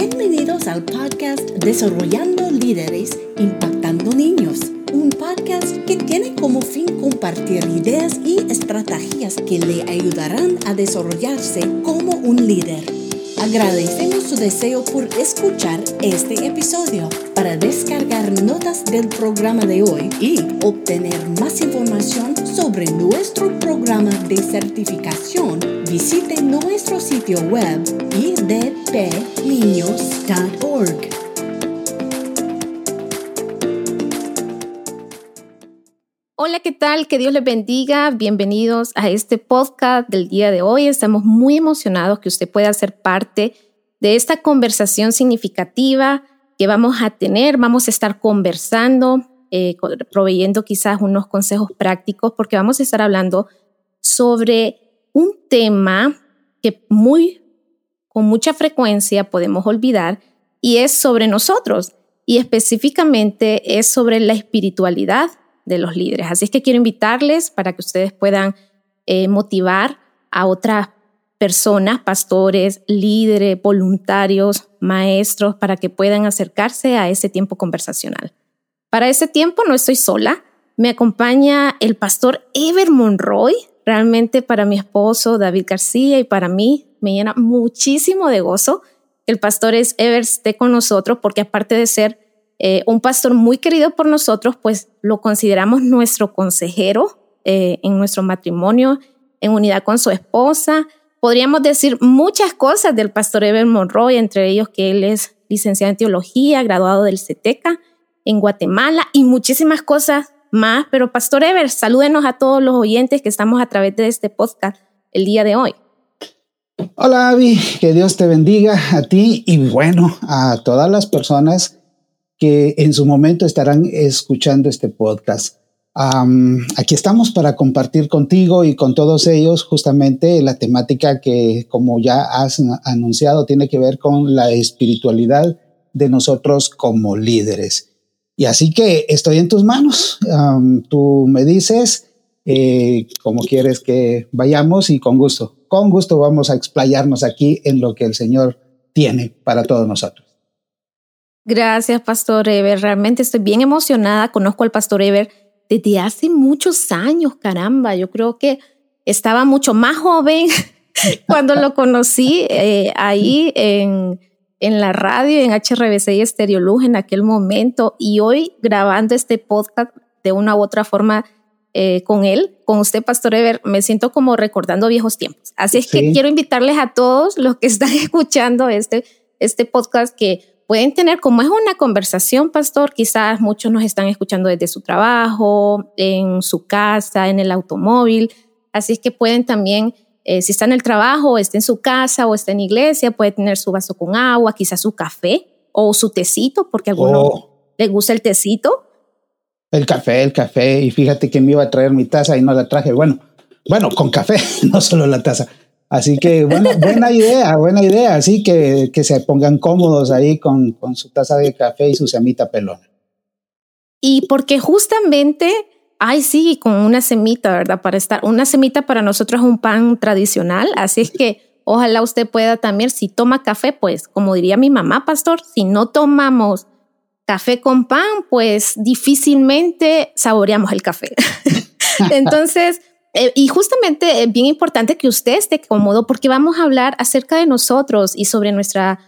Bienvenidos al podcast Desarrollando Líderes, Impactando Niños, un podcast que tiene como fin compartir ideas y estrategias que le ayudarán a desarrollarse como un líder. Agradecemos su deseo por escuchar este episodio. Para descargar notas del programa de hoy y obtener más información sobre nuestro programa de certificación, visite nuestro sitio web idpniños.org. Hola, ¿qué tal? Que Dios les bendiga. Bienvenidos a este podcast del día de hoy. Estamos muy emocionados que usted pueda ser parte de esta conversación significativa que vamos a tener. Vamos a estar conversando, eh, proveyendo quizás unos consejos prácticos, porque vamos a estar hablando sobre un tema que muy, con mucha frecuencia podemos olvidar y es sobre nosotros y específicamente es sobre la espiritualidad de los líderes. Así es que quiero invitarles para que ustedes puedan eh, motivar a otras personas, pastores, líderes, voluntarios, maestros, para que puedan acercarse a ese tiempo conversacional. Para ese tiempo no estoy sola, me acompaña el pastor Ever Monroy, realmente para mi esposo David García y para mí me llena muchísimo de gozo que el pastor Ever esté con nosotros porque aparte de ser eh, un pastor muy querido por nosotros, pues lo consideramos nuestro consejero eh, en nuestro matrimonio, en unidad con su esposa. Podríamos decir muchas cosas del pastor Ever Monroy, entre ellos que él es licenciado en teología, graduado del CETECA en Guatemala y muchísimas cosas más. Pero pastor Ever, salúdenos a todos los oyentes que estamos a través de este podcast el día de hoy. Hola Avi, que Dios te bendiga a ti y bueno, a todas las personas que en su momento estarán escuchando este podcast. Aquí estamos para compartir contigo y con todos ellos justamente la temática que, como ya has anunciado, tiene que ver con la espiritualidad de nosotros como líderes. Y así que estoy en tus manos. tú me dices eh, cómo quieres que vayamos y con gusto, con gusto vamos a explayarnos aquí en lo que el Señor tiene para todos nosotros. Gracias, Pastor Ever. Realmente estoy bien emocionada. Conozco al Pastor Ever desde hace muchos años, caramba. Yo creo que estaba mucho más joven cuando lo conocí eh, ahí en, en la radio, en HRBC y Estereoluz en aquel momento. Y hoy grabando este podcast de una u otra forma eh, con él, con usted, Pastor Ever, me siento como recordando viejos tiempos. Así es que quiero invitarles a todos los que están escuchando este, este podcast que pueden tener, como es una conversación, pastor, quizás muchos nos están escuchando desde su trabajo, en su casa, en el automóvil, así es que pueden también, eh, si está en el trabajo, o está en su casa o está en iglesia, puede tener su vaso con agua, quizás su café o su tecito, porque a algunos oh. les gusta el tecito. El café, el café, y fíjate que me iba a traer mi taza y no la traje, bueno, bueno, con café, no solo la taza. Así que bueno, buena idea, buena idea. Así que, que se pongan cómodos ahí con, con su taza de café y su semita pelona. Y porque justamente, ay sí, con una semita, ¿verdad? Para estar, una semita para nosotros es un pan tradicional, así es que ojalá usted pueda también, si toma café, pues como diría mi mamá, pastor, si no tomamos café con pan, pues difícilmente saboreamos el café. Entonces, eh, y justamente es eh, bien importante que usted esté cómodo porque vamos a hablar acerca de nosotros y sobre nuestra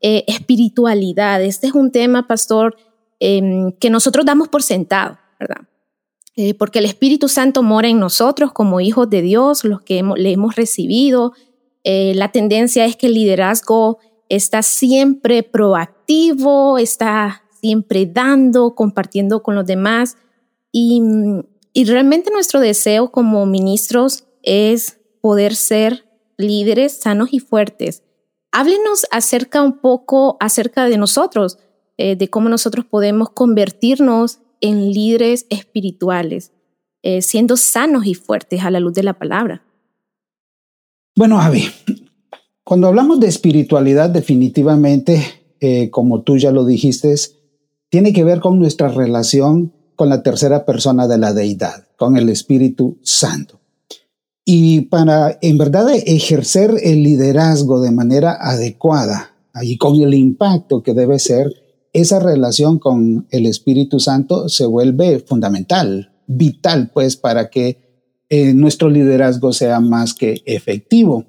eh, espiritualidad. Este es un tema, pastor, em, que nosotros damos por sentado, ¿verdad? porque el Espíritu Santo mora en nosotros como hijos de Dios, los que le hemos recibido. la tendencia es que el liderazgo está siempre proactivo, está siempre dando, compartiendo con los demás. Y mm, y realmente nuestro deseo como ministros es poder ser líderes sanos y fuertes. Háblenos acerca un poco acerca de nosotros, eh, de cómo nosotros podemos convertirnos en líderes espirituales, eh, siendo sanos y fuertes a la luz de la palabra. Bueno, Avi, cuando hablamos de espiritualidad, definitivamente, eh, como tú ya lo dijiste, tiene que ver con nuestra relación con la tercera persona de la deidad, con el Espíritu Santo. Y para, en verdad, ejercer el liderazgo de manera adecuada y con el impacto que debe ser, esa relación con el Espíritu Santo se vuelve fundamental, vital, pues, para que eh, nuestro liderazgo sea más que efectivo.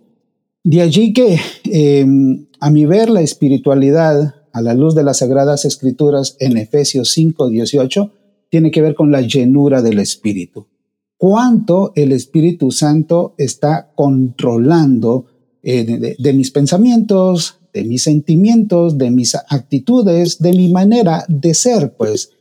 De allí que, em, a mi ver, la espiritualidad a la luz de las Sagradas Escrituras en Efesios 5, 18, tiene que ver con la llenura del Espíritu. Cuánto el Espíritu Santo está controlando eh, de, mis pensamientos, de mis sentimientos, de mis actitudes, de mi manera de ser, pues.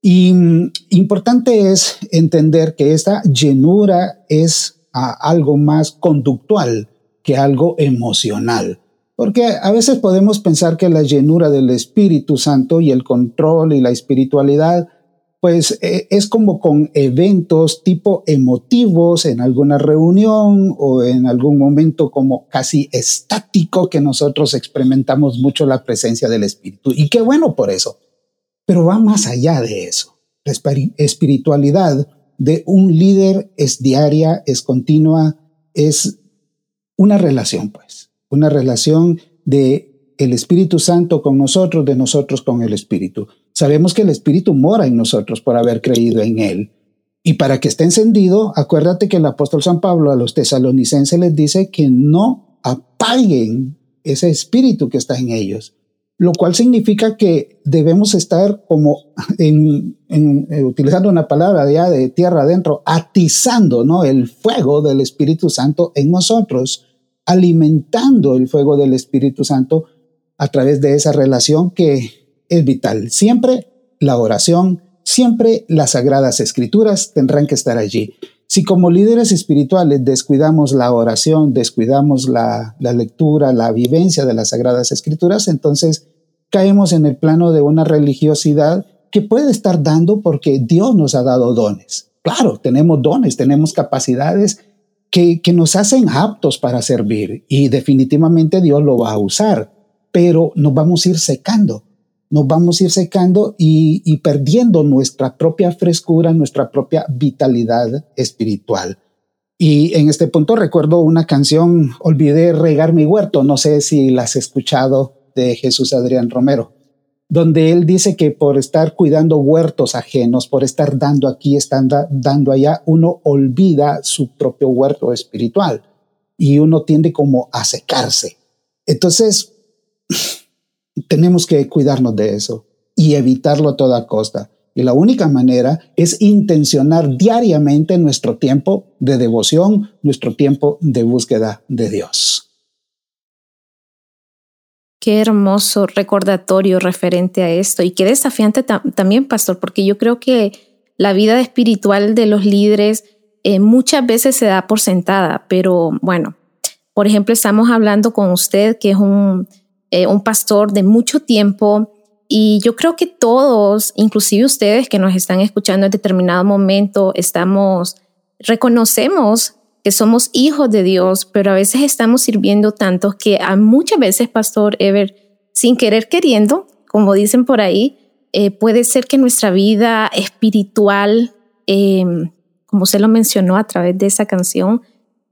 Y mm, importante es entender que esta llenura es algo más conductual que algo emocional. Porque a veces podemos pensar que la llenura del Espíritu Santo y el control y la espiritualidad pues eh, es como con eventos tipo emotivos en alguna reunión o en algún momento como casi estático que nosotros experimentamos mucho la presencia del Espíritu. Y qué bueno por eso. Pero va más allá de eso. La espiritualidad de un líder es diaria, es continua, es una relación, pues, una relación de el Espíritu Santo con nosotros, de nosotros con el Espíritu. Sabemos que el Espíritu mora en nosotros por haber creído en Él. Y para que esté encendido, acuérdate que el apóstol San Pablo a los tesalonicenses les dice que no apaguen ese espíritu que está en ellos, lo cual significa que debemos estar como en, eh, utilizando una palabra ya de tierra adentro, atizando ¿no? el fuego del Espíritu Santo en nosotros, alimentando el fuego del Espíritu Santo a través de esa relación que es vital. Siempre la oración, siempre las sagradas escrituras tendrán que estar allí. Si como líderes espirituales descuidamos la oración, descuidamos la, lectura, la vivencia de las sagradas escrituras, entonces caemos en el plano de una religiosidad que puede estar dando porque Dios nos ha dado dones. Claro, tenemos dones, tenemos capacidades que, que nos hacen aptos para servir y definitivamente Dios lo va a usar, pero nos vamos a ir secando nos vamos a ir secando y, perdiendo nuestra propia frescura, nuestra propia vitalidad espiritual. Y en este punto recuerdo una canción, olvidé regar mi huerto, no sé si la has escuchado, de Jesús Adrián Romero, donde él dice que por estar cuidando huertos ajenos, por estar dando aquí, estando dando allá, uno olvida su propio huerto espiritual y uno tiende como a secarse. Entonces, tenemos que cuidarnos de eso y evitarlo a toda costa. Y la única manera es intencionar diariamente nuestro tiempo de devoción, nuestro tiempo de búsqueda de Dios. Qué hermoso recordatorio referente a esto y qué desafiante también, pastor, porque yo creo que la vida espiritual de los líderes eh, muchas veces se da por sentada, pero bueno, por ejemplo, estamos hablando con usted, que es un eh, un pastor de mucho tiempo y yo creo que todos, inclusive ustedes que nos están escuchando en determinado momento, estamos, reconocemos que somos hijos de Dios, pero a veces estamos sirviendo tanto que a muchas veces, Pastor Ever, sin querer queriendo, como dicen por ahí, eh, puede ser que nuestra vida espiritual, em, como se lo mencionó a través de esa canción,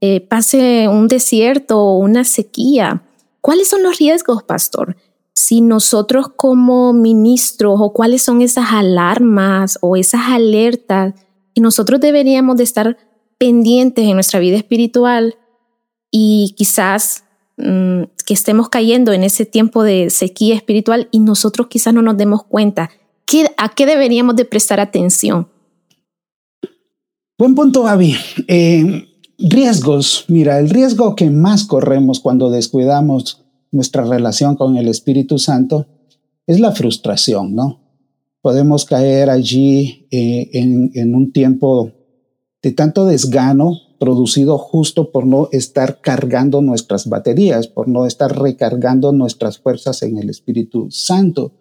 eh, pase un desierto o una sequía. ¿Cuáles son los riesgos, pastor? Si nosotros como ministros o cuáles son esas alarmas o esas alertas que nosotros deberíamos de estar pendientes en nuestra vida espiritual y quizás mm, que estemos cayendo en ese tiempo de sequía espiritual y nosotros quizás no nos demos cuenta. ¿A qué deberíamos de prestar atención? Buen punto, Gaby. Eh, Riesgos. Mira, el riesgo que más corremos cuando descuidamos nuestra relación con el Espíritu Santo es la frustración, ¿no? Podemos caer allí eh, en, en un tiempo de tanto desgano producido justo por no estar cargando nuestras baterías, por no estar recargando nuestras fuerzas en el Espíritu Santo.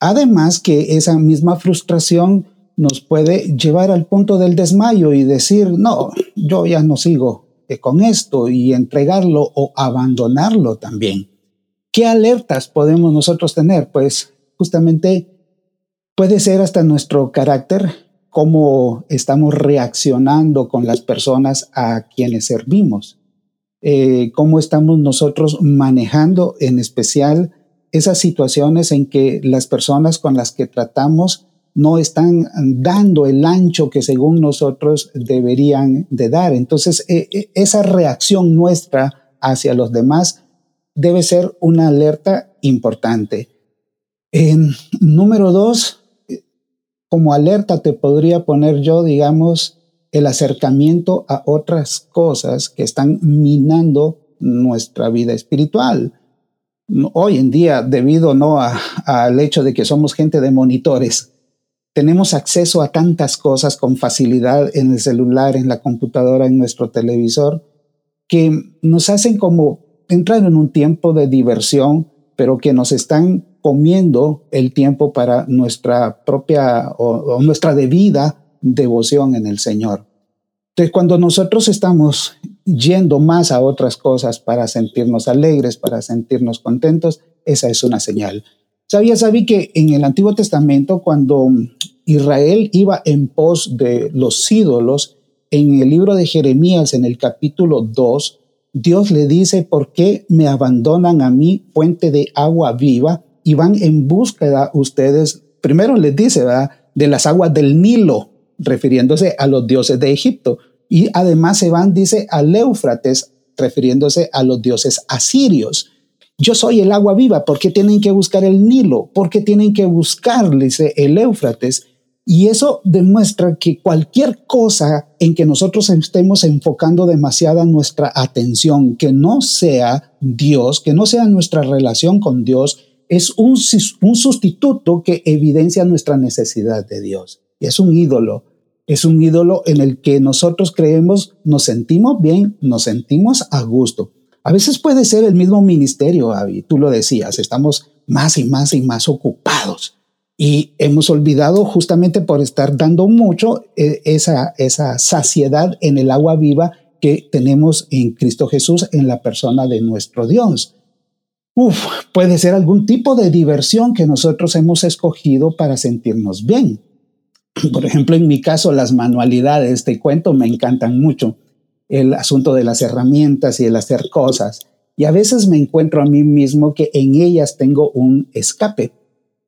Además que esa misma frustración nos puede llevar al punto del desmayo y decir, no, yo ya no sigo con esto y entregarlo o abandonarlo también. ¿Qué alertas podemos nosotros tener? Pues justamente puede ser hasta nuestro carácter, cómo estamos reaccionando con las personas a quienes servimos, eh, cómo estamos nosotros manejando en especial esas situaciones en que las personas con las que tratamos no están dando el ancho que según nosotros deberían de dar. Entonces, e, e, esa reacción nuestra hacia los demás debe ser una alerta importante. En número dos, como alerta te podría poner yo, digamos, el acercamiento a otras cosas que están minando nuestra vida espiritual. Hoy en día, debido no al hecho de que somos gente de monitores, tenemos acceso a tantas cosas con facilidad en el celular, en la computadora, en nuestro televisor, que nos hacen como entrar en un tiempo de diversión, pero que nos están comiendo el tiempo para nuestra propia o, nuestra debida devoción en el Señor. Entonces, cuando nosotros estamos yendo más a otras cosas para sentirnos alegres, para sentirnos contentos, esa es una señal. Sabía, sabí que en el Antiguo Testamento, cuando Israel iba en pos de los ídolos, en el libro de Jeremías, en el capítulo 2, Dios le dice, ¿por qué me abandonan a mí, fuente de agua viva? y van en búsqueda ustedes, primero les dice, ¿verdad? De las aguas del Nilo, refiriéndose a los dioses de Egipto. Y además se van, dice, al Éufrates, refiriéndose a los dioses asirios. Yo soy el agua viva, ¿por qué tienen que buscar el Nilo? ¿Por qué tienen que buscar, dice, el Éufrates? Y eso demuestra que cualquier cosa en que nosotros estemos enfocando demasiada nuestra atención, que no sea Dios, que no sea nuestra relación con Dios, es un, un sustituto que evidencia nuestra necesidad de Dios. Es un ídolo. Es un ídolo en el que nosotros creemos, nos sentimos bien, nos sentimos a gusto. A veces puede ser el mismo ministerio, Avi, tú lo decías, estamos más y más y más ocupados y hemos olvidado justamente por estar dando mucho eh, esa, esa saciedad en el agua viva que tenemos en Cristo Jesús en la persona de nuestro Dios. Uf, puede ser algún tipo de diversión que nosotros hemos escogido para sentirnos bien. Por ejemplo, en mi caso, las manualidades, te cuento, me encantan mucho. El asunto de las herramientas y el hacer cosas. Y a veces me encuentro a mí mismo que en ellas tengo un escape.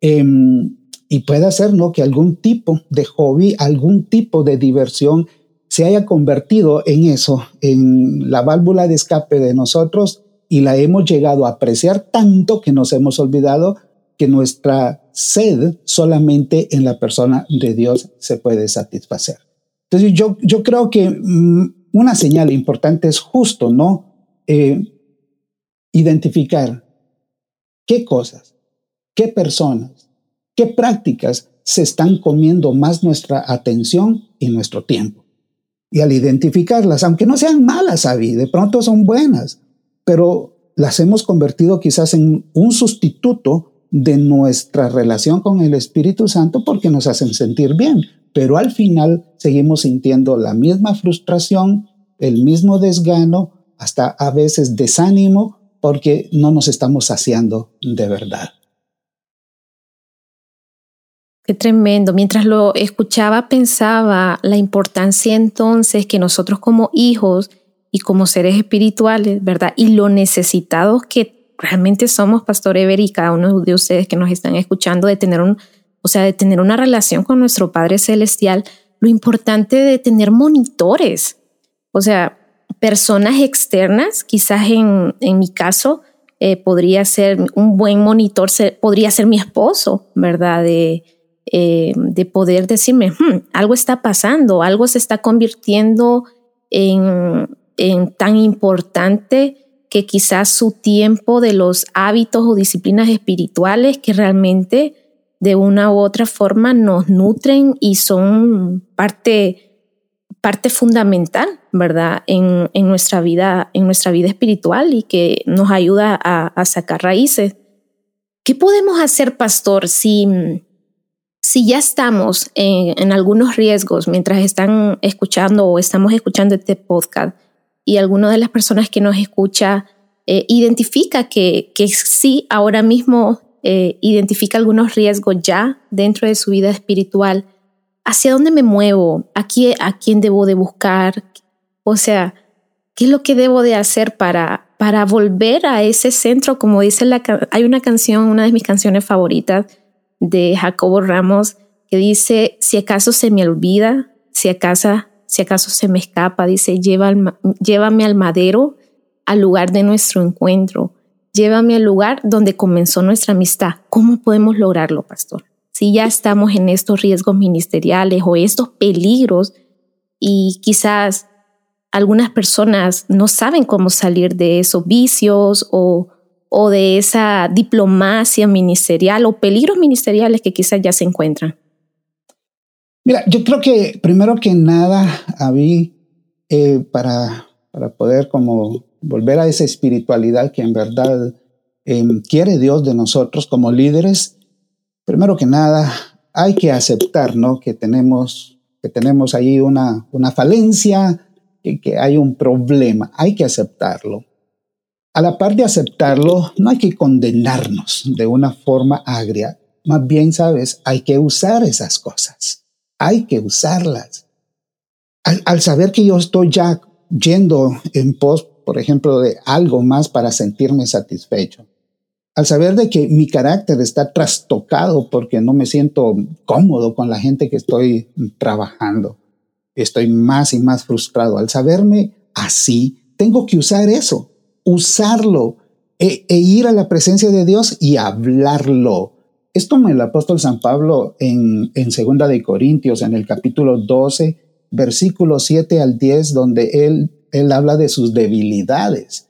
Em, y puede ser ¿no? que algún tipo de hobby, algún tipo de diversión se haya convertido en eso, en la válvula de escape de nosotros y la hemos llegado a apreciar tanto que nos hemos olvidado que nuestra sed solamente en la persona de Dios se puede satisfacer. Entonces yo, yo creo que mm, una señal importante es justo, ¿no? Eh, identificar qué cosas, qué personas, qué prácticas se están comiendo más nuestra atención y nuestro tiempo. Y al identificarlas, aunque no sean malas, de pronto son buenas, pero las hemos convertido quizás en un sustituto de nuestra relación con el Espíritu Santo porque nos hacen sentir bien, pero al final seguimos sintiendo la misma frustración, el mismo desgano, hasta a veces desánimo porque no nos estamos saciando de verdad. Qué tremendo. Mientras lo escuchaba, pensaba la importancia entonces que nosotros como hijos y como seres espirituales, ¿verdad? Y lo necesitados que realmente somos, Pastor Ever, y cada uno de ustedes que nos están escuchando, de tener un, o sea, de tener una relación con nuestro Padre Celestial, lo importante de tener monitores, o sea, personas externas, quizás en, en mi caso, eh, podría ser un buen monitor, podría ser mi esposo, ¿verdad? De, eh, de poder decirme, hmm, algo está pasando, algo se está convirtiendo en, en tan importante que quizás su tiempo de los hábitos o disciplinas espirituales que realmente de una u otra forma nos nutren y son parte, parte fundamental, ¿verdad? En, en, nuestra vida, en nuestra vida espiritual y que nos ayuda a, a sacar raíces. ¿Qué podemos hacer, pastor, si, si ya estamos en, en, algunos riesgos mientras están escuchando o estamos escuchando este podcast? y alguna de las personas que nos escucha eh, identifica que, que sí, ahora mismo eh, identifica algunos riesgos ya dentro de su vida espiritual. ¿Hacia dónde me muevo? ¿A quién, debo de buscar? O sea, ¿qué es lo que debo de hacer para, para volver a ese centro, como dice la, hay una canción, una de mis canciones favoritas de Jacobo Ramos, que dice, si acaso se me olvida, si acaso, si acaso se me escapa, dice, llévame al madero, al lugar de nuestro encuentro, llévame al lugar donde comenzó nuestra amistad. ¿Cómo podemos lograrlo, pastor? Si ya estamos en estos riesgos ministeriales o estos peligros y quizás algunas personas no saben cómo salir de esos vicios o, o de esa diplomacia ministerial o peligros ministeriales que quizás ya se encuentran. Mira, yo creo que primero que nada, Avi, eh, para, para poder como volver a esa espiritualidad que en verdad em, quiere Dios de nosotros como líderes, primero que nada hay que aceptar ¿no? que, tenemos, que tenemos ahí una, una falencia, que, que hay un problema, hay que aceptarlo. A la par de aceptarlo, no hay que condenarnos de una forma agria, más bien, sabes, hay que usar esas cosas hay que usarlas. Al, saber que yo estoy ya yendo en pos, por ejemplo, de algo más para sentirme satisfecho, al saber de que mi carácter está trastocado porque no me siento cómodo con la gente que estoy trabajando, estoy más y más frustrado. Al saberme así, tengo que usar eso, usarlo e, e ir a la presencia de Dios y hablarlo es como el apóstol San Pablo en, en Segunda de Corintios, en el capítulo 12, versículo 7 al 10, donde él, él habla de sus debilidades.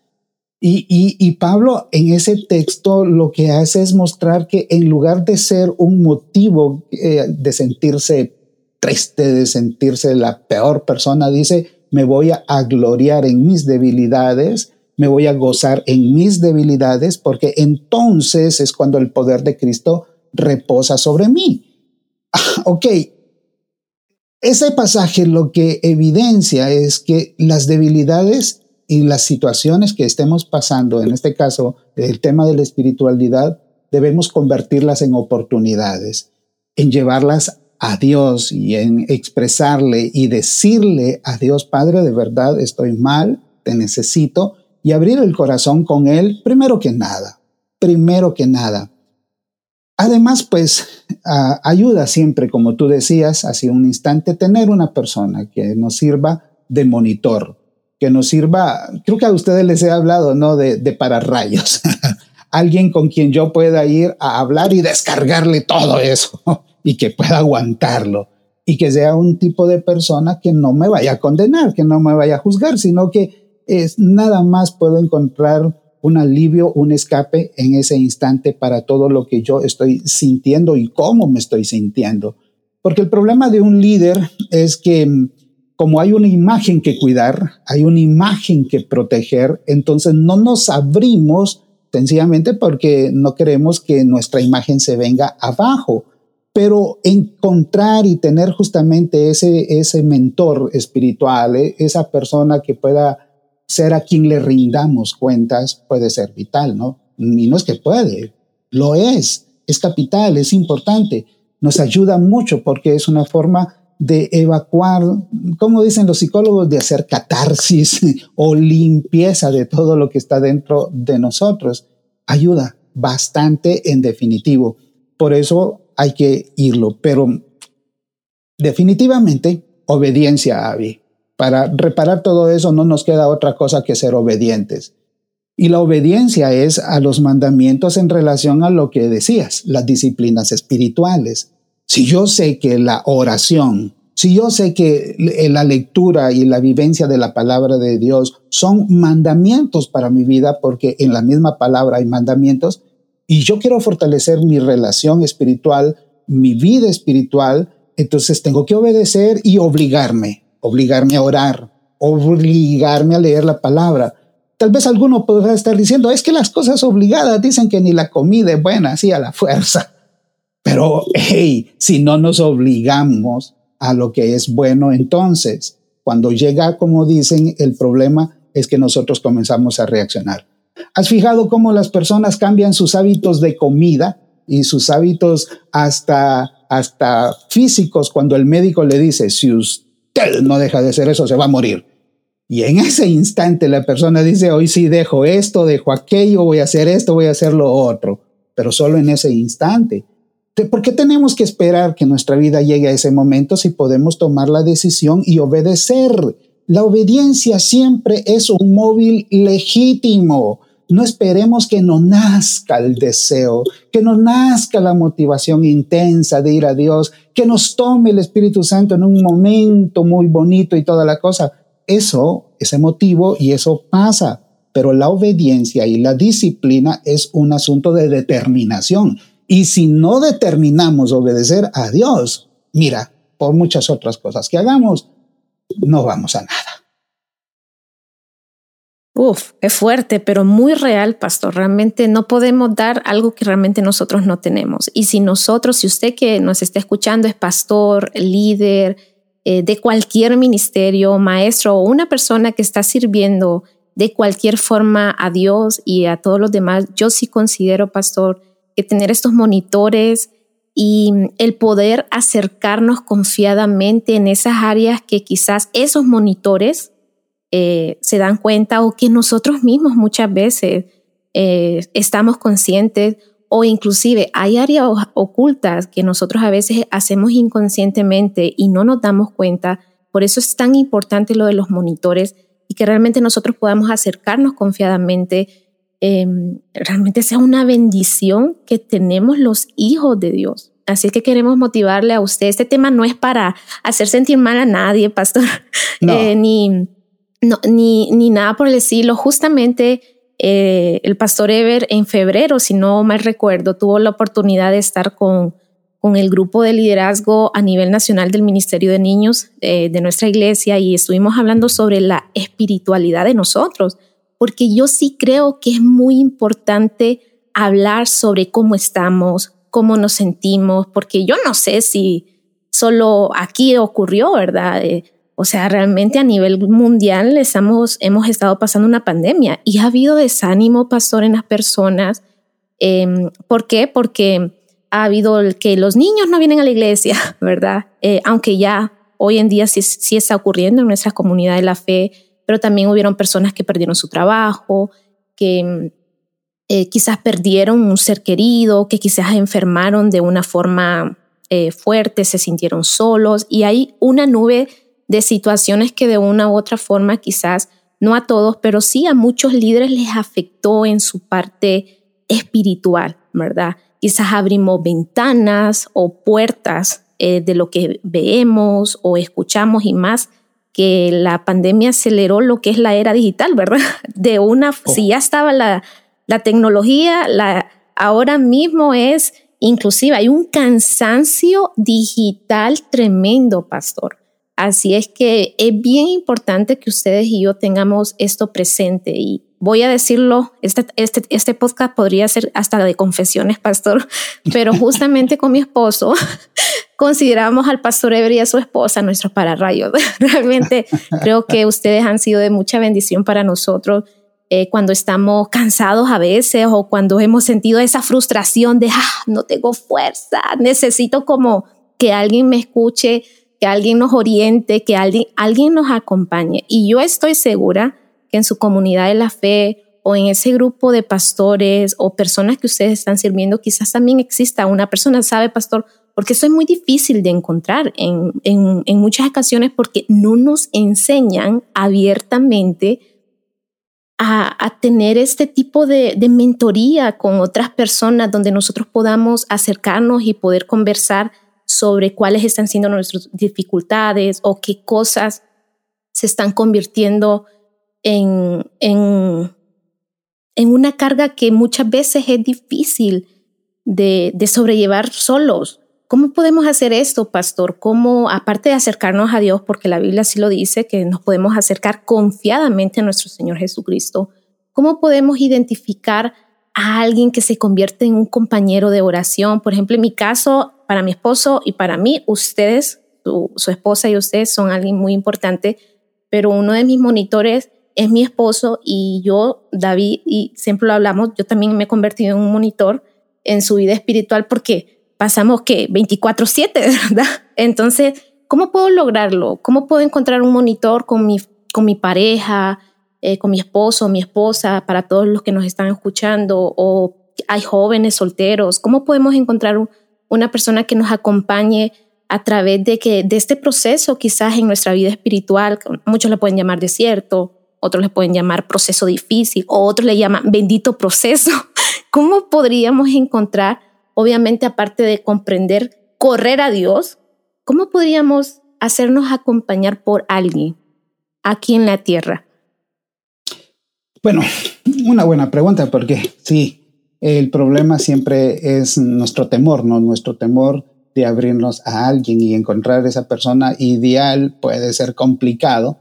Y, y, Pablo en ese texto lo que hace es mostrar que en lugar de ser un motivo eh, de sentirse triste, de sentirse la peor persona, dice, me voy a gloriar en mis debilidades me voy a gozar en mis debilidades, porque entonces es cuando el poder de Cristo reposa sobre mí. Ok, ese pasaje lo que evidencia es que las debilidades y las situaciones que estemos pasando, en este caso el tema de la espiritualidad, debemos convertirlas en oportunidades, en llevarlas a Dios y en expresarle y decirle a Dios, Padre, de verdad estoy mal, te necesito, y abrir el corazón con Él primero que nada, primero que nada. Además, pues ayuda siempre, como tú decías hace un instante, tener una persona que nos sirva de monitor, que nos sirva, creo que a ustedes les he hablado, ¿no? De, de pararrayos. Alguien con quien yo pueda ir a hablar y descargarle todo eso y que pueda aguantarlo y que sea un tipo de persona que no me vaya a condenar, que no me vaya a juzgar, sino que es nada más puedo encontrar un alivio, un escape en ese instante para todo lo que yo estoy sintiendo y cómo me estoy sintiendo. Porque el problema de un líder es que mm, como hay una imagen que cuidar, hay una imagen que proteger, entonces no nos abrimos sencillamente porque no queremos que nuestra imagen se venga abajo. Pero encontrar y tener justamente ese, ese mentor espiritual, eh, esa persona que pueda ser a quien le rindamos cuentas puede ser vital, ¿no? Y no es que puede, lo es, es capital, es importante, nos ayuda mucho porque es una forma de evacuar, como dicen los psicólogos, de hacer catarsis o limpieza de todo lo que está dentro de nosotros. Ayuda bastante en definitivo. Por eso hay que irlo, pero definitivamente obediencia, Avi. Para reparar todo eso no nos queda otra cosa que ser obedientes. Y la obediencia es a los mandamientos en relación a lo que decías, las disciplinas espirituales. Si yo sé que la oración, si yo sé que la lectura y la vivencia de la palabra de Dios son mandamientos para mi vida, porque en la misma palabra hay mandamientos, y yo quiero fortalecer mi relación espiritual, mi vida espiritual, entonces tengo que obedecer y obligarme obligarme a orar, obligarme a leer la palabra. Tal vez alguno podrá estar diciendo, es que las cosas obligadas dicen que ni la comida es buena, así a la fuerza. Pero, hey, si no nos obligamos a lo que es bueno, entonces, cuando llega, como dicen, el problema es que nosotros comenzamos a reaccionar. ¿Has fijado cómo las personas cambian sus hábitos de comida y sus hábitos hasta, hasta físicos cuando el médico le dice, si usted no deja de hacer eso, se va a morir. Y en ese instante la persona dice, hoy sí dejo esto, dejo aquello, voy a hacer esto, voy a hacer lo otro, pero solo en ese instante. ¿Por qué tenemos que esperar que nuestra vida llegue a ese momento si podemos tomar la decisión y obedecer? La obediencia siempre es un móvil legítimo. No esperemos que nos nazca el deseo, que nos nazca la motivación intensa de ir a Dios, que nos tome el Espíritu Santo en un momento muy bonito y toda la cosa. Eso, ese motivo y eso pasa. Pero la obediencia y la disciplina es un asunto de determinación. Y si no determinamos obedecer a Dios, mira, por muchas otras cosas que hagamos, no vamos a nada. Uf, es fuerte, pero muy real, pastor. Realmente no podemos dar algo que realmente nosotros no tenemos. Y si nosotros, si usted que nos está escuchando es pastor, líder eh, de cualquier ministerio, maestro o una persona que está sirviendo de cualquier forma a Dios y a todos los demás, yo sí considero, pastor, que tener estos monitores y el poder acercarnos confiadamente en esas áreas que quizás esos monitores eh, se dan cuenta o que nosotros mismos muchas veces eh, estamos conscientes o inclusive hay áreas ocultas que nosotros a veces hacemos inconscientemente y no nos damos cuenta. Por eso es tan importante lo de los monitores y que realmente nosotros podamos acercarnos confiadamente Em, realmente sea una bendición que tenemos los hijos de Dios. Así que queremos motivarle a usted. Este tema no es para hacer sentir mal a nadie, pastor, eh, ni, ni, ni nada por el estilo. Justamente eh, el pastor Ever en febrero, si no mal recuerdo, tuvo la oportunidad de estar con, con el grupo de liderazgo a nivel nacional del Ministerio de Niños eh, de nuestra iglesia y estuvimos hablando sobre la espiritualidad de nosotros porque yo sí creo que es muy importante hablar sobre cómo estamos, cómo nos sentimos, porque yo no sé si solo aquí ocurrió, ¿verdad? Eh, o sea, realmente a nivel mundial estamos, hemos estado pasando una pandemia y ha habido desánimo, pastor, en las personas. Em, ¿Por qué? Porque ha habido el que los niños no vienen a la iglesia, ¿verdad? Eh, aunque ya hoy en día sí, sí está ocurriendo en nuestra comunidad de la fe, pero también hubieron personas que perdieron su trabajo, que eh, quizás perdieron un ser querido, que quizás enfermaron de una forma eh, fuerte, se sintieron solos y hay una nube de situaciones que de una u otra forma quizás no a todos, pero sí a muchos líderes les afectó en su parte espiritual, ¿verdad? Quizás abrimos ventanas o puertas eh, de lo que vemos o escuchamos y más que la pandemia aceleró lo que es la era digital, ¿verdad? De una, oh. si ya estaba la, la tecnología, la, ahora mismo es, inclusive hay un cansancio digital tremendo, pastor. Así es que es bien importante que ustedes y yo tengamos esto presente y voy a decirlo, este, este, este podcast podría ser hasta de confesiones, pastor, pero justamente con mi esposo consideramos al pastor Eber y a su esposa nuestros pararrayos. Realmente creo que ustedes han sido de mucha bendición para nosotros eh, cuando estamos cansados a veces o cuando hemos sentido esa frustración de, ah, no tengo fuerza, necesito como que alguien me escuche, que alguien nos oriente, que alguien, alguien nos acompañe. Y yo estoy segura en su comunidad de la fe o en ese grupo de pastores o personas que ustedes están sirviendo, quizás también exista una persona, sabe, pastor, porque eso es muy difícil de encontrar en, en, muchas ocasiones porque no nos enseñan abiertamente a, a tener este tipo de, de, mentoría con otras personas donde nosotros podamos acercarnos y poder conversar sobre cuáles están siendo nuestras dificultades o qué cosas se están convirtiendo en, en, en una carga que muchas veces es difícil de, de sobrellevar solos. ¿Cómo podemos hacer esto, pastor? ¿Cómo, aparte de acercarnos a Dios, porque la Biblia sí lo dice, que nos podemos acercar confiadamente a nuestro Señor Jesucristo, ¿cómo podemos identificar a alguien que se convierte en un compañero de oración? Por ejemplo, en mi caso, para mi esposo y para mí, ustedes, su, esposa y ustedes son alguien muy importante, pero uno de mis monitores es mi esposo y yo, David, y siempre lo hablamos, yo también me he convertido en un monitor en su vida espiritual porque pasamos que 24/7, ¿verdad? Entonces, ¿cómo puedo lograrlo? ¿Cómo puedo encontrar un monitor con mi, con mi pareja, eh, con mi esposo, mi esposa, para todos los que nos están escuchando, o hay jóvenes solteros, ¿cómo podemos encontrar una persona que nos acompañe a través de, que, de este proceso quizás en nuestra vida espiritual? Muchos le pueden llamar desierto, otros le pueden llamar proceso difícil, o otros le llaman bendito proceso. ¿Cómo podríamos encontrar, obviamente aparte de comprender, correr a Dios, cómo podríamos hacernos acompañar por alguien aquí en la tierra? Bueno, una buena pregunta, porque sí, el problema siempre es nuestro temor, ¿no? Nuestro temor de abrirnos a alguien y encontrar esa persona ideal puede ser complicado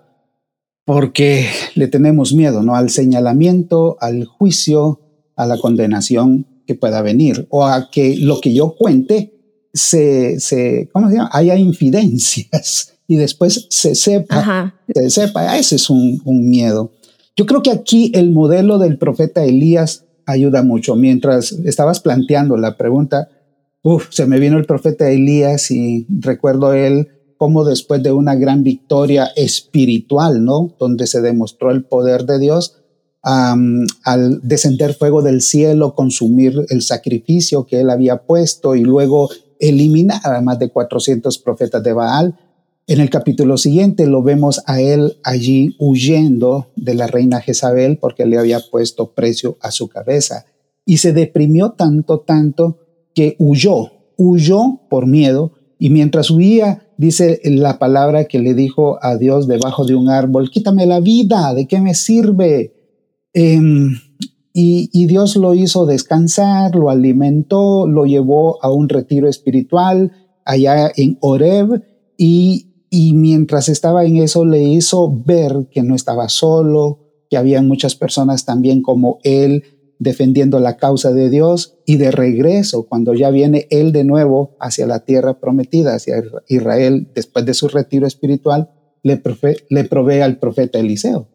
porque le tenemos miedo, ¿no? Al señalamiento, al juicio, a la condenación que pueda venir o a que lo que yo cuente se, se ¿cómo se llama? Haya infidencias y después se sepa, se sepa, ese es un, un miedo. Yo creo que aquí el modelo del profeta Elías ayuda mucho. Mientras estabas planteando la pregunta, uf, se me vino el profeta Elías y recuerdo él como después de una gran victoria espiritual, ¿no? Donde se demostró el poder de Dios, al descender fuego del cielo, consumir el sacrificio que él había puesto y luego eliminar a más de 400 profetas de Baal, en el capítulo siguiente lo vemos a él allí huyendo de la reina Jezabel porque le había puesto precio a su cabeza. Y se deprimió tanto, tanto que huyó, huyó por miedo. Y mientras huía, dice la palabra que le dijo a Dios debajo de un árbol, quítame la vida, ¿de qué me sirve? Em, y, y Dios lo hizo descansar, lo alimentó, lo llevó a un retiro espiritual allá en Oreb y y mientras estaba en eso le hizo ver que no estaba solo, que había muchas personas también como él defendiendo la causa de Dios y de regreso, cuando ya viene él de nuevo hacia la tierra prometida, hacia Israel, después de su retiro espiritual, le, provee al profeta Eliseo.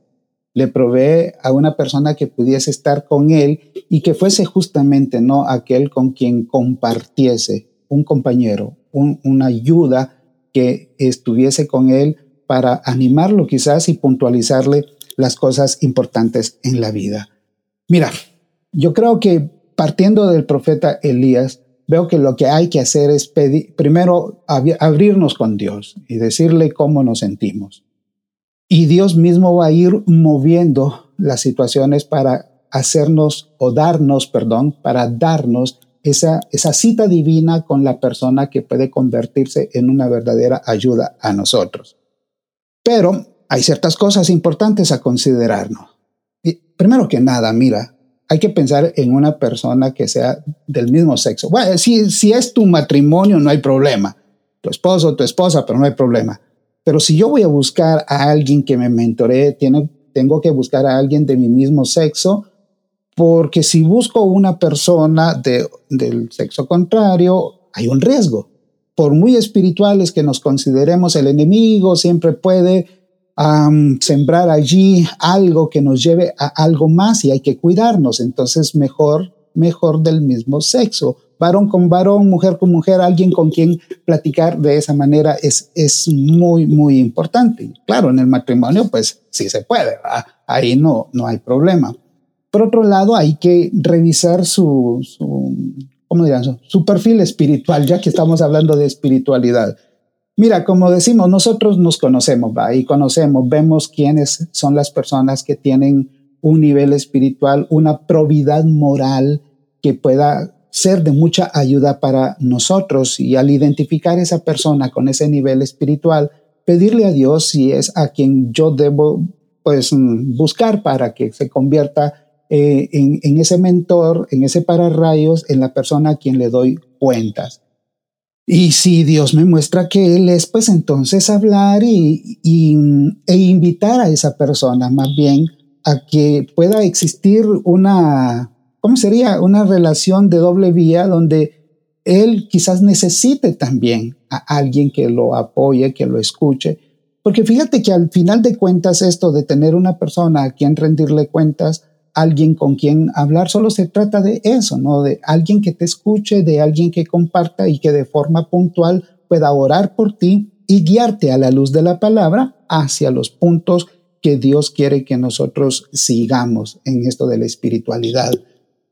Le provee a una persona que pudiese estar con él y que fuese justamente no aquel con quien compartiese, un compañero, una ayuda que estuviese con él para animarlo quizás y puntualizarle las cosas importantes en la vida. Mira, yo creo que partiendo del profeta Elías, veo que lo que hay que hacer es pedir, primero abrirnos con Dios y decirle cómo nos sentimos. Y Dios mismo va a ir moviendo las situaciones para hacernos o darnos, perdón, para darnos esa, esa cita divina con la persona que puede convertirse en una verdadera ayuda a nosotros. Pero hay ciertas cosas importantes a considerarnos. Primero que nada, mira, hay que pensar en una persona que sea del mismo sexo. Bueno, si, es tu matrimonio, no hay problema. Tu esposo, tu esposa, pero no hay problema. Pero si yo voy a buscar a alguien que me mentoree, tengo que buscar a alguien de mi mismo sexo porque si busco una persona del sexo contrario, hay un riesgo. Por muy espirituales que nos consideremos, el enemigo siempre puede sembrar allí algo que nos lleve a algo más y hay que cuidarnos. Entonces, mejor, mejor del mismo sexo. Varón con varón, mujer con mujer, alguien con quien platicar de esa manera es, es muy, muy importante. Claro, en el matrimonio, pues sí se puede, ahí no, no hay problema. Por otro lado, hay que revisar su, ¿cómo dirán? su perfil espiritual, ya que estamos hablando de espiritualidad. Mira, como decimos, nosotros nos conocemos. Y conocemos, vemos quiénes son las personas que tienen un nivel espiritual, una probidad moral que pueda ser de mucha ayuda para nosotros. Y al identificar esa persona con ese nivel espiritual, pedirle a Dios si es a quien yo debo pues buscar para que se convierta eh, en, ese mentor, en ese pararrayos, en la persona a quien le doy cuentas. Y si Dios me muestra que Él es, pues entonces hablar y, e invitar a esa persona más bien a que pueda existir una, ¿cómo sería? Una relación de doble vía donde Él quizás necesite también a alguien que lo apoye, que lo escuche. Porque fíjate que al final de cuentas esto de tener una persona a quien rendirle cuentas, alguien con quien hablar, solo se trata de eso, ¿no? De alguien que te escuche, de alguien que comparta y que de forma puntual pueda orar por ti y guiarte a la luz de la palabra hacia los puntos que Dios quiere que nosotros sigamos en esto de la espiritualidad.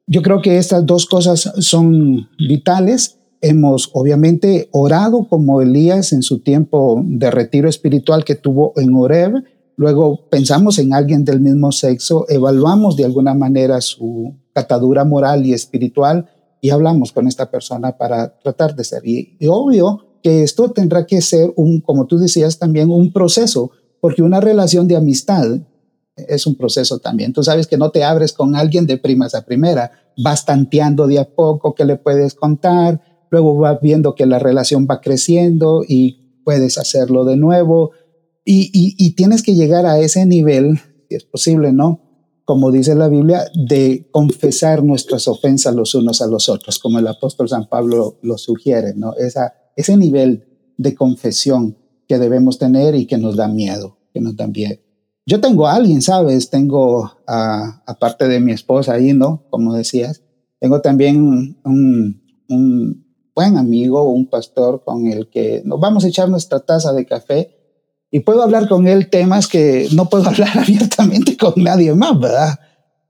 Yo creo que estas dos cosas son vitales. Hemos obviamente orado como Elías en su tiempo de retiro espiritual que tuvo en Oreb. Luego pensamos en alguien del mismo sexo, evaluamos de alguna manera su catadura moral y espiritual y hablamos con esta persona para tratar de ser. Y, obvio que esto tendrá que ser un, como tú decías, también un proceso, porque una relación de amistad es un proceso también. Tú sabes que no te abres con alguien de primas a primera, vas tanteando de a poco que le puedes contar, luego vas viendo que la relación va creciendo y puedes hacerlo de nuevo. Y, tienes que llegar a ese nivel, si es posible, ¿no? Como dice la Biblia, de confesar nuestras ofensas los unos a los otros, como el apóstol San Pablo lo sugiere, ¿no? Esa, ese nivel de confesión que debemos tener y que nos da miedo, que nos da miedo. Yo tengo a alguien, ¿sabes? Tengo, aparte de mi esposa ahí, ¿no? Como decías, tengo también un, un buen amigo, un pastor con el que nos vamos a echar nuestra taza de café y puedo hablar con él temas que no puedo hablar abiertamente con nadie más, ¿verdad?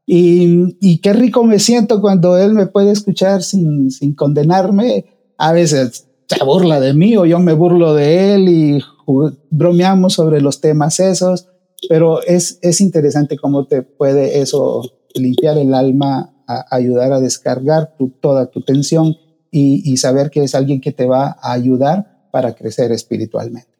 Y, y qué rico me siento cuando él me puede escuchar sin, sin condenarme. A veces se burla de mí o yo me burlo de él y bromeamos sobre los temas esos pero es, es interesante cómo te puede eso limpiar el alma, ayudar a descargar toda tu tensión y, y saber que es alguien que te va a ayudar para crecer espiritualmente.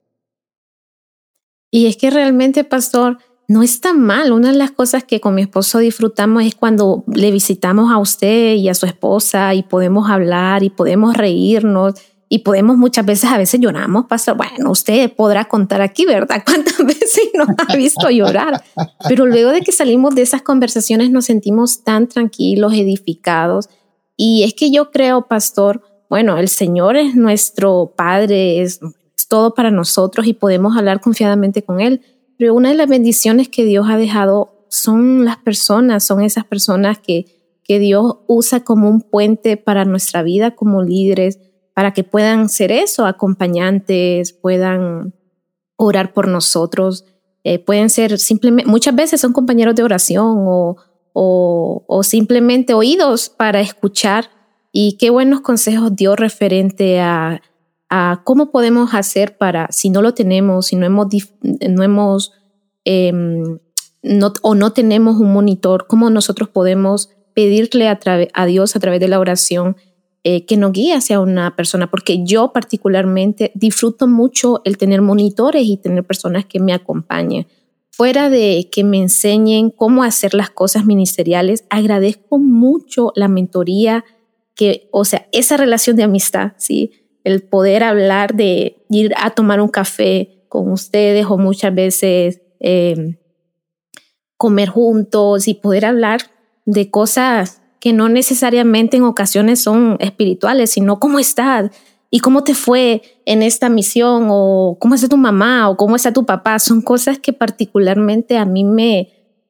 Y es que realmente, pastor, no está mal. Una de las cosas que con mi esposo disfrutamos es cuando le visitamos a usted y a su esposa y podemos hablar y podemos reírnos y podemos muchas veces, a veces lloramos, pastor. Bueno, usted podrá contar aquí, ¿verdad? ¿Cuántas veces nos ha visto llorar? Pero luego de que salimos de esas conversaciones nos sentimos tan tranquilos, edificados. Y es que yo creo, pastor, bueno, el Señor es nuestro Padre, es, todo para nosotros y podemos hablar confiadamente con Él. Pero una de las bendiciones que Dios ha dejado son las personas, son esas personas que, que Dios usa como un puente para nuestra vida como líderes para que puedan ser eso, acompañantes, puedan orar por nosotros, eh, pueden ser simplemente, muchas veces son compañeros de oración o, o, simplemente oídos para escuchar. Y qué buenos consejos dio referente a, a cómo podemos hacer para, si no lo tenemos, si no hemos, no hemos em, no, o no tenemos un monitor, cómo nosotros podemos pedirle a, a Dios a través de la oración eh, que nos guíe hacia una persona, porque yo particularmente disfruto mucho el tener monitores y tener personas que me acompañen. Fuera de que me enseñen cómo hacer las cosas ministeriales, agradezco mucho la mentoría, que, o sea, esa relación de amistad, ¿sí? El poder hablar de ir a tomar un café con ustedes o muchas veces em, comer juntos y poder hablar de cosas que no necesariamente en ocasiones son espirituales, sino cómo estás y cómo te fue en esta misión o cómo está tu mamá o cómo está tu papá. Son cosas que particularmente a mí me,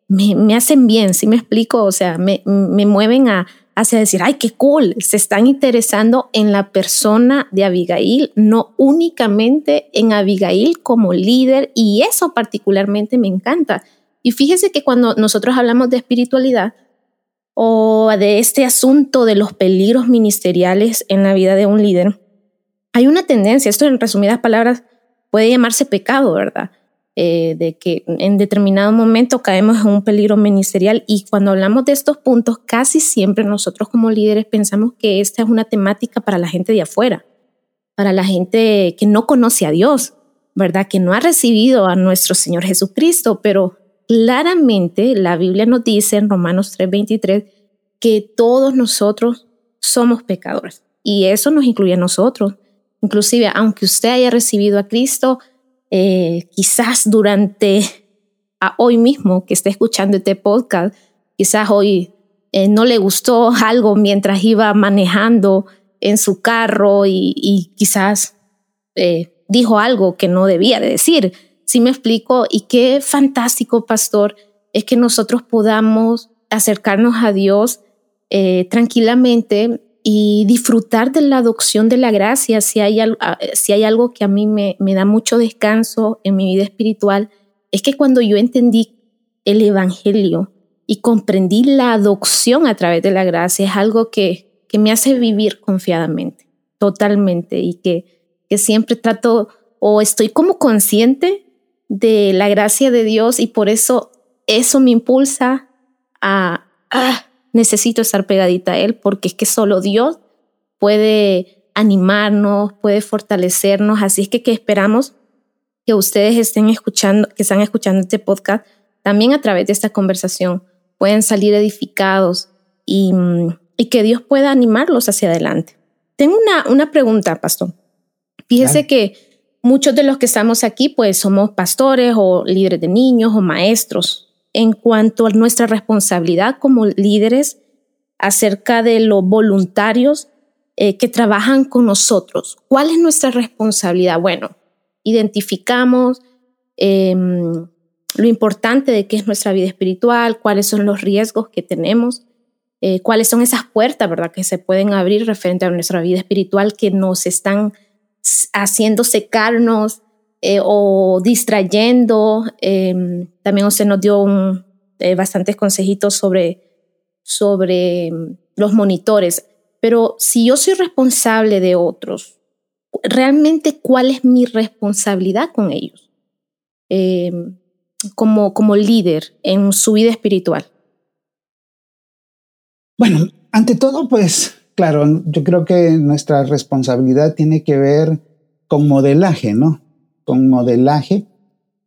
me, hacen bien, ¿sí me explico? O sea, me, me mueven a, hacia decir, ay, qué cool, se están interesando en la persona de Abigail, no únicamente en Abigail como líder, y eso particularmente me encanta. Y fíjese que cuando nosotros hablamos de espiritualidad, o de este asunto de los peligros ministeriales en la vida de un líder, hay una tendencia, esto en resumidas palabras puede llamarse pecado, ¿verdad? Eh, de que en determinado momento caemos en un peligro ministerial y cuando hablamos de estos puntos, casi siempre nosotros como líderes pensamos que esta es una temática para la gente de afuera, para la gente que no conoce a Dios, ¿verdad? Que no ha recibido a nuestro Señor Jesucristo, pero claramente la Biblia nos dice en Romanos 3:23 que todos nosotros somos pecadores y eso nos incluye a nosotros. Inclusive, aunque usted haya recibido a Cristo, eh, quizás durante a hoy mismo que esté escuchando este podcast, quizás hoy eh, no le gustó algo mientras iba manejando en su carro y, quizás eh, dijo algo que no debía de decir. Si me explico? Y qué fantástico, pastor, es que nosotros podamos acercarnos a Dios tranquilamente y disfrutar de la adopción de la gracia. Si hay, si hay algo que a mí me, me da mucho descanso en mi vida espiritual, es que cuando yo entendí el Evangelio y comprendí la adopción a través de la gracia, es algo que, que me hace vivir confiadamente, totalmente, y que, que siempre trato o estoy como consciente de la gracia de Dios y por eso eso me impulsa a, ah, necesito estar pegadita a Él, porque es que solo Dios puede animarnos, puede fortalecernos, así es que, que esperamos que ustedes estén escuchando, que están escuchando este podcast, también a través de esta conversación pueden salir edificados y, y que Dios pueda animarlos hacia adelante. Tengo una, una pregunta, pastor. Fíjese que muchos de los que estamos aquí, pues somos pastores o líderes de niños o maestros. En cuanto a nuestra responsabilidad como líderes acerca de los voluntarios eh, que trabajan con nosotros, ¿cuál es nuestra responsabilidad? Bueno, identificamos em, lo importante de qué es nuestra vida espiritual, cuáles son los riesgos que tenemos, eh, cuáles son esas puertas, ¿verdad?, que se pueden abrir referente a nuestra vida espiritual que nos están haciendo secarnos eh, o distrayendo. Em, también usted nos dio eh, bastantes consejitos sobre, sobre em, los monitores. Pero si yo soy responsable de otros, realmente cuál es mi responsabilidad con ellos eh, como, como líder en su vida espiritual. Bueno, ante todo, pues claro, yo creo que nuestra responsabilidad tiene que ver con modelaje, ¿no? Con modelaje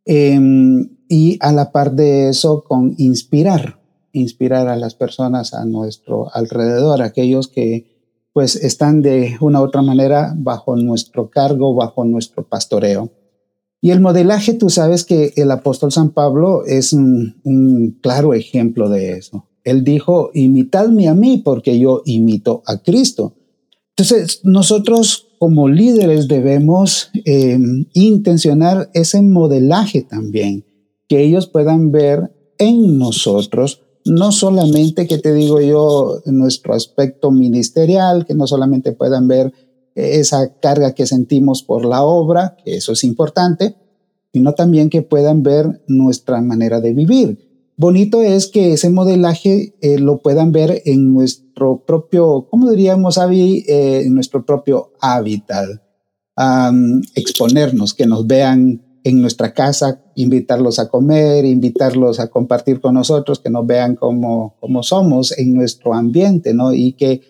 em, y a la par de eso con inspirar, inspirar a las personas a nuestro alrededor, aquellos que pues están de una u otra manera bajo nuestro cargo, bajo nuestro pastoreo. Y el modelaje, tú sabes que el apóstol San Pablo es un, claro ejemplo de eso. Él dijo, imitadme a mí porque yo imito a Cristo. Entonces, nosotros como líderes debemos em, intencionar ese modelaje también, que ellos puedan ver en nosotros no solamente, que te digo yo, nuestro aspecto ministerial, que no solamente puedan ver esa carga que sentimos por la obra, que eso es importante, sino también que puedan ver nuestra manera de vivir. Bonito es que ese modelaje eh, lo puedan ver en nuestro propio, ¿cómo diríamos, Avi? Eh, en nuestro propio hábitat. exponernos, que nos vean en nuestra casa, invitarlos a comer, invitarlos a compartir con nosotros, que nos vean como, como somos en nuestro ambiente, ¿no? Y que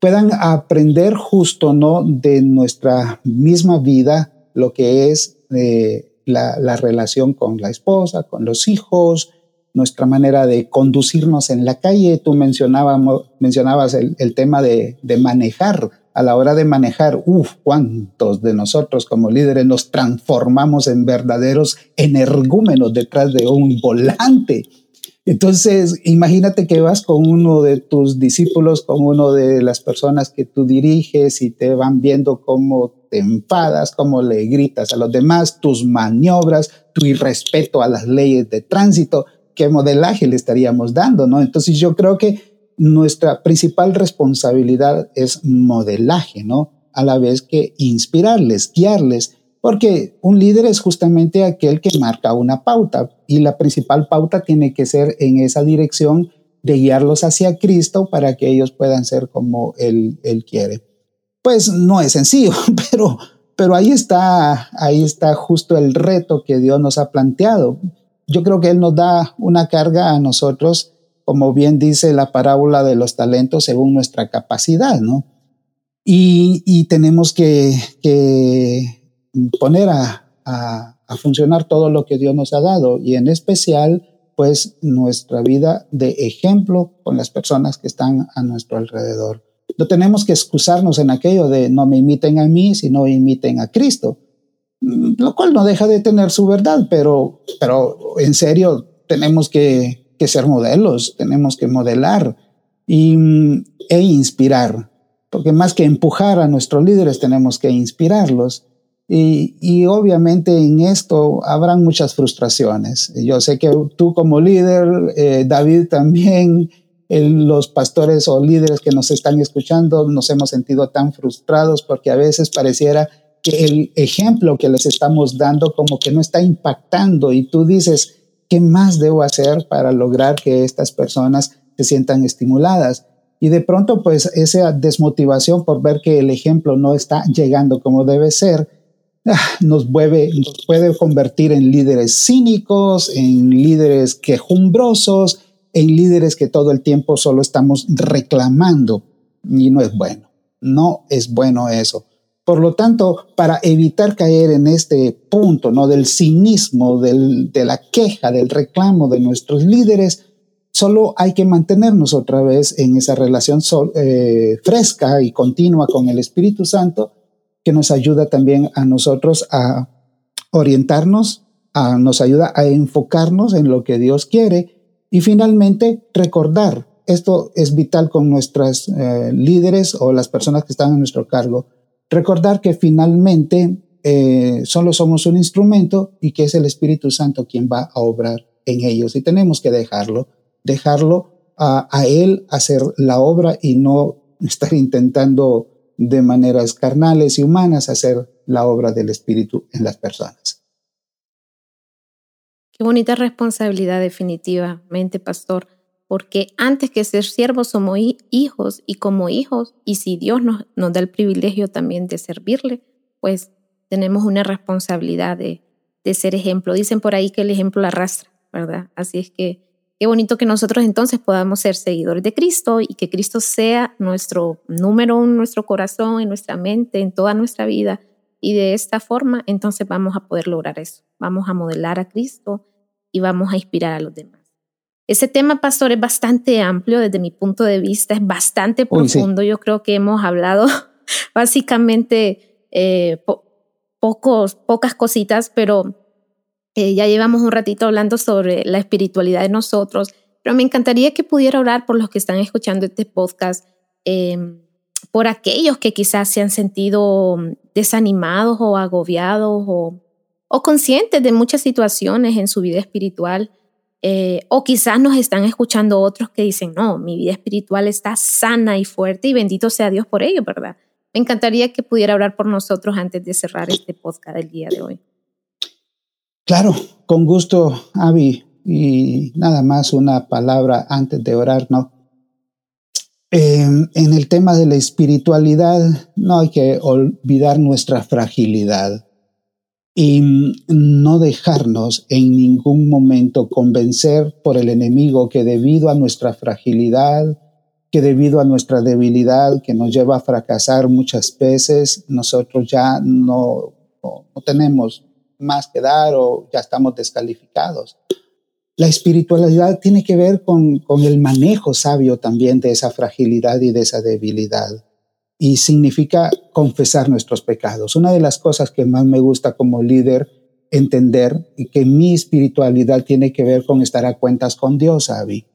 puedan aprender justo, ¿no? De nuestra misma vida, lo que es eh, la, la, relación con la esposa, con los hijos, nuestra manera de conducirnos en la calle. Tú mencionabas el, el tema de, de manejar a la hora de manejar, uff, cuántos de nosotros como líderes nos transformamos en verdaderos energúmenos detrás de un volante. Entonces, imagínate que vas con uno de tus discípulos, con uno de las personas que tú diriges y te van viendo cómo te enfadas, cómo le gritas a los demás, tus maniobras, tu irrespeto a las leyes de tránsito, qué modelaje le estaríamos dando, ¿no? Entonces yo creo que nuestra principal responsabilidad es modelaje, ¿no? A la vez que inspirarles, guiarles, porque un líder es justamente aquel que marca una pauta y la principal pauta tiene que ser en esa dirección de guiarlos hacia Cristo para que ellos puedan ser como Él, él quiere. Pues no es sencillo, pero, pero ahí está, ahí está justo el reto que Dios nos ha planteado. Yo creo que Él nos da una carga a nosotros como bien dice la parábola de los talentos, según nuestra capacidad, ¿no? Y, tenemos que, poner a, a, funcionar todo lo que Dios nos ha dado y en especial, pues, nuestra vida de ejemplo con las personas que están a nuestro alrededor. No tenemos que excusarnos en aquello de no me imiten a mí, sino imiten a Cristo, lo cual no deja de tener su verdad, pero, pero en serio tenemos que, que ser modelos, tenemos que modelar y, e inspirar, porque más que empujar a nuestros líderes, tenemos que inspirarlos. Y, y, obviamente en esto habrán muchas frustraciones. Yo sé que tú como líder, eh, David también, los pastores o líderes que nos están escuchando, nos hemos sentido tan frustrados porque a veces pareciera que el ejemplo que les estamos dando como que no está impactando y tú dices, ¿qué más debo hacer para lograr que estas personas se sientan estimuladas? Y de pronto, pues esa desmotivación por ver que el ejemplo no está llegando como debe ser, ah, nos, nos puede convertir en líderes cínicos, en líderes quejumbrosos, en líderes que todo el tiempo solo estamos reclamando. Y no es bueno, no es bueno eso. Por lo tanto, para evitar caer en este punto, ¿no? Del cinismo, de la queja, del reclamo de nuestros líderes, Solo hay que mantenernos otra vez en esa relación eh, fresca y continua con el Espíritu Santo que nos ayuda también a nosotros a orientarnos, a, nos ayuda a enfocarnos en lo que Dios quiere y finalmente recordar, esto es vital con nuestras eh, líderes o las personas que están a nuestro cargo, recordar que finalmente eh, solo somos un instrumento y que es el Espíritu Santo quien va a obrar en ellos y tenemos que dejarlo dejarlo a, Él hacer la obra y no estar intentando de maneras carnales y humanas hacer la obra del Espíritu en las personas. Qué bonita responsabilidad definitivamente, pastor, porque antes que ser siervos somos hijos y como hijos, y si Dios nos, nos da el privilegio también de servirle, pues tenemos una responsabilidad de, ser ejemplo. Dicen por ahí que el ejemplo arrastra, ¿verdad? Así es que Qué bonito que nosotros entonces podamos ser seguidores de Cristo y que Cristo sea nuestro número uno nuestro corazón, en nuestra mente, en toda nuestra vida. Y de esta forma entonces vamos a poder lograr eso. Vamos a modelar a Cristo y vamos a inspirar a los demás. Ese tema, pastor, es bastante amplio desde mi punto de vista, es bastante profundo. Yo creo que hemos hablado básicamente eh, pocos, pocas cositas, pero eh, ya llevamos un ratito hablando sobre la espiritualidad de nosotros, pero me encantaría que pudiera orar por los que están escuchando este podcast, em, por aquellos que quizás se han sentido desanimados o agobiados o, o conscientes de muchas situaciones en su vida espiritual. Eh, o quizás nos están escuchando otros que dicen, no, mi vida espiritual está sana y fuerte y bendito sea Dios por ello, ¿verdad? Me encantaría que pudiera orar por nosotros antes de cerrar este podcast del día de hoy. Claro, con gusto, Avi. Y nada más una palabra antes de orar, ¿no? Em, en el tema de la espiritualidad, no hay que olvidar nuestra fragilidad y no dejarnos en ningún momento convencer por el enemigo que debido a nuestra fragilidad, que debido a nuestra debilidad que nos lleva a fracasar muchas veces, nosotros ya no, no tenemos más que dar o ya estamos descalificados. La espiritualidad tiene que ver con, con el manejo sabio también de esa fragilidad y de esa debilidad y significa confesar nuestros pecados. Una de las cosas que más me gusta como líder entender y que mi espiritualidad tiene que ver con estar a cuentas con Dios, Abby.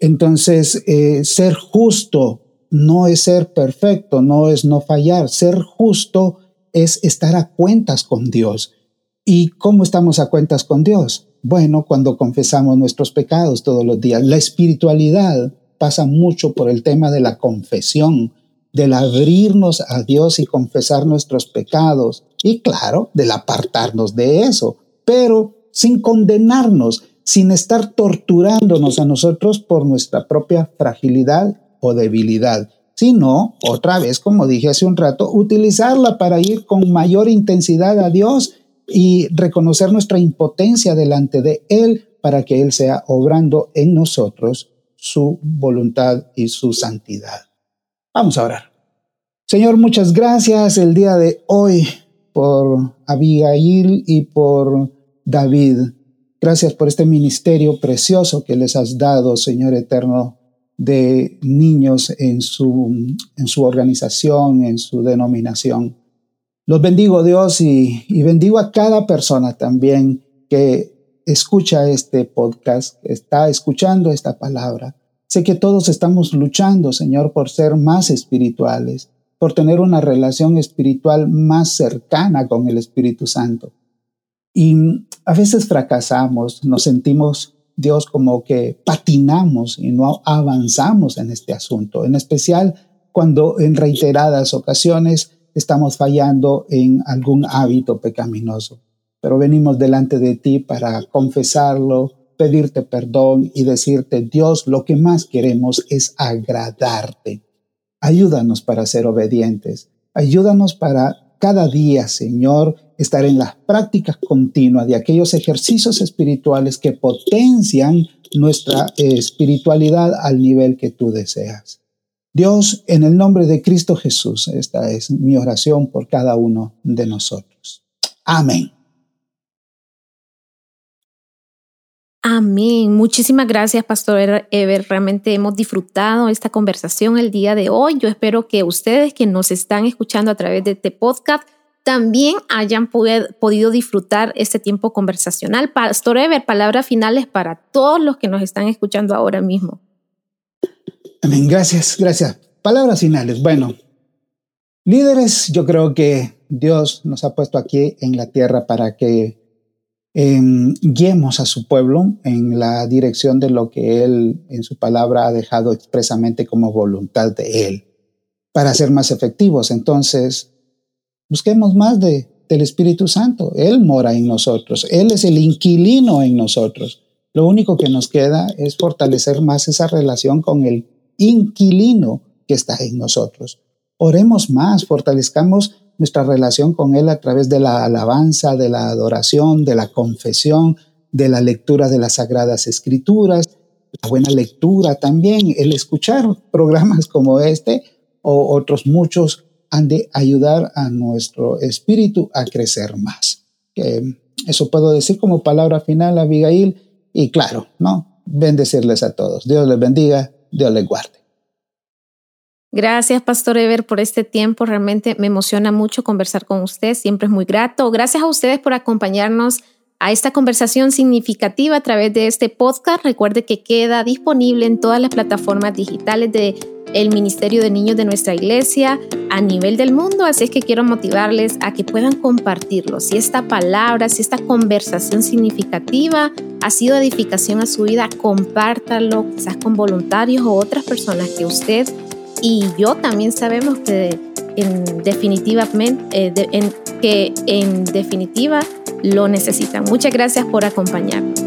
Entonces, eh, ser justo no es ser perfecto, no es no fallar. Ser justo es estar a cuentas con Dios. ¿Y cómo estamos a cuentas con Dios? Bueno, cuando confesamos nuestros pecados todos los días. La espiritualidad pasa mucho por el tema de la confesión, del abrirnos a Dios y confesar nuestros pecados. Y claro, del apartarnos de eso, pero sin condenarnos, sin estar torturándonos a nosotros por nuestra propia fragilidad o debilidad, sino, otra vez, como dije hace un rato, utilizarla para ir con mayor intensidad a Dios y reconocer nuestra impotencia delante de Él para que Él sea obrando en nosotros su voluntad y su santidad. Vamos a orar. Señor, muchas gracias el día de hoy por Abigail y por David. Gracias por este ministerio precioso que les has dado, Señor eterno, de niños en su, en su organización, en su denominación. Los bendigo Dios y, bendigo a cada persona también que escucha este podcast, que está escuchando esta palabra. Sé que todos estamos luchando, Señor, por ser más espirituales, por tener una relación espiritual más cercana con el Espíritu Santo. Y a veces fracasamos, nos sentimos, Dios, como que patinamos y no avanzamos en este asunto, en especial cuando en reiteradas ocasiones estamos fallando en algún hábito pecaminoso. Pero venimos delante de ti para confesarlo, pedirte perdón y decirte, Dios, lo que más queremos es agradarte. Ayúdanos para ser obedientes. Ayúdanos para cada día, Señor, estar en las prácticas continuas de aquellos ejercicios espirituales que potencian nuestra espiritualidad al nivel que tú deseas. Dios, en el nombre de Cristo Jesús, esta es mi oración por cada uno de nosotros. Amén. Amén. Muchísimas gracias, Pastor Ever. Realmente hemos disfrutado esta conversación el día de hoy. Yo espero que ustedes que nos están escuchando a través de este podcast también hayan podido disfrutar este tiempo conversacional. Pastor Ever, palabras finales para todos los que nos están escuchando ahora mismo. Amén. Gracias, gracias. Palabras finales. Bueno, líderes, yo creo que Dios nos ha puesto aquí en la tierra para que Em, guiemos a su pueblo en la dirección de lo que Él en su palabra ha dejado expresamente como voluntad de Él, para ser más efectivos. Entonces, busquemos más de, del Espíritu Santo. Él mora en nosotros, Él es el inquilino en nosotros. Lo único que nos queda es fortalecer más esa relación con el inquilino que está en nosotros. Oremos más, fortalezcamos nuestra relación con Él a través de la alabanza, de la adoración, de la confesión, de la lectura de las sagradas escrituras, la buena lectura también, el escuchar programas como este o otros muchos han de ayudar a nuestro espíritu a crecer más. eso puedo decir como palabra final, Abigail, y claro, ¿no? Bendecirles a todos. Dios les bendiga, Dios les guarde. Gracias, Pastor Ever, por este tiempo. Realmente me emociona mucho conversar con usted. Siempre es muy grato. Gracias a ustedes por acompañarnos a esta conversación significativa a través de este podcast. Recuerde que queda disponible en todas las plataformas digitales de Ministerio de Niños de nuestra iglesia a nivel del mundo, así es que quiero motivarles a que puedan compartirlo. Si esta palabra, si esta conversación significativa ha sido edificación a su vida, compártalo quizás con voluntarios o otras personas que usted y yo también sabemos que en definitivamente, eh, en, que en definitiva lo necesitan. Muchas gracias por acompañarnos.